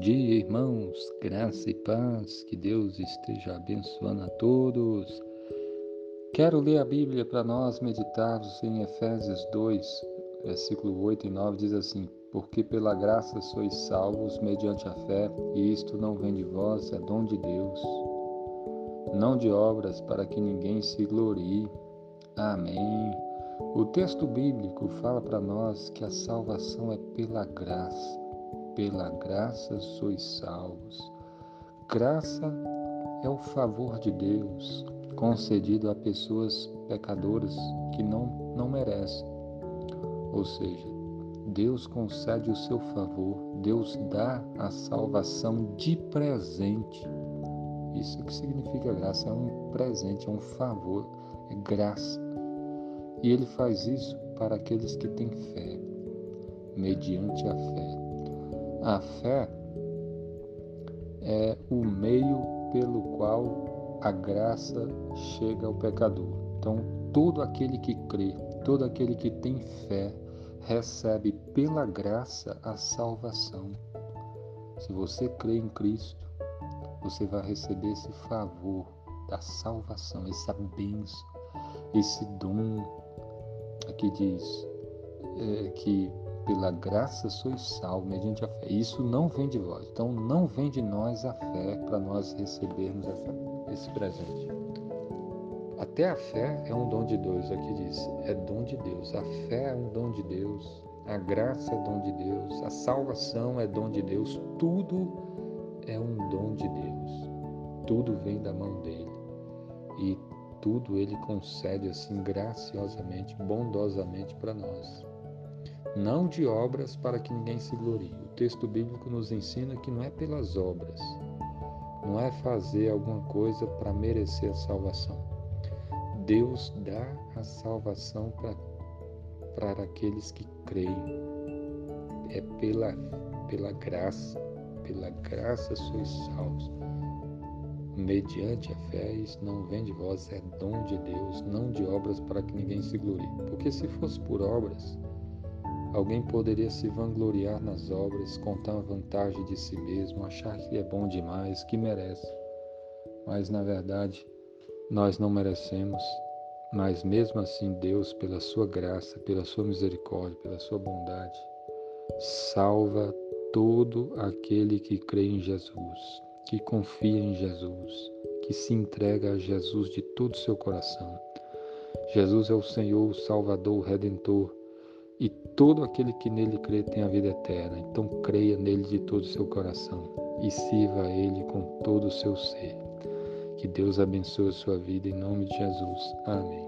dia, irmãos, graça e paz, que Deus esteja abençoando a todos. Quero ler a Bíblia para nós meditarmos em Efésios 2, versículo 8 e 9, diz assim: Porque pela graça sois salvos mediante a fé, e isto não vem de vós, é dom de Deus, não de obras, para que ninguém se glorie. Amém. O texto bíblico fala para nós que a salvação é pela graça pela graça sois salvos. Graça é o favor de Deus concedido a pessoas pecadoras que não, não merecem. Ou seja, Deus concede o seu favor, Deus dá a salvação de presente. Isso que significa graça, é um presente, é um favor, é graça. E ele faz isso para aqueles que têm fé, mediante a fé. A fé é o meio pelo qual a graça chega ao pecador. Então, todo aquele que crê, todo aquele que tem fé, recebe pela graça a salvação. Se você crê em Cristo, você vai receber esse favor da salvação, essa bênção, esse dom. Aqui diz é, que pela graça sois salvos mediante a fé. Isso não vem de vós. Então não vem de nós a fé para nós recebermos essa, esse presente. Até a fé é um dom de Deus, aqui diz, é dom de Deus. A fé é um dom de Deus, a graça é dom de Deus, a salvação é dom de Deus, tudo é um dom de Deus. Tudo vem da mão dele. E tudo ele concede assim graciosamente, bondosamente para nós não de obras para que ninguém se glorie. O texto bíblico nos ensina que não é pelas obras, não é fazer alguma coisa para merecer a salvação. Deus dá a salvação para, aqueles que creem. É pela, pela graça, pela graça sois salvos. Mediante a fé, isso não vem de vós, é dom de Deus, não de obras para que ninguém se glorie. Porque se fosse por obras, Alguém poderia se vangloriar nas obras, contar a vantagem de si mesmo, achar que é bom demais, que merece. Mas na verdade, nós não merecemos. Mas mesmo assim, Deus, pela sua graça, pela sua misericórdia, pela sua bondade, salva todo aquele que crê em Jesus, que confia em Jesus, que se entrega a Jesus de todo o seu coração. Jesus é o Senhor, o Salvador, o Redentor e todo aquele que nele crê tem a vida eterna. Então creia nele de todo o seu coração e sirva a ele com todo o seu ser. Que Deus abençoe a sua vida em nome de Jesus. Amém.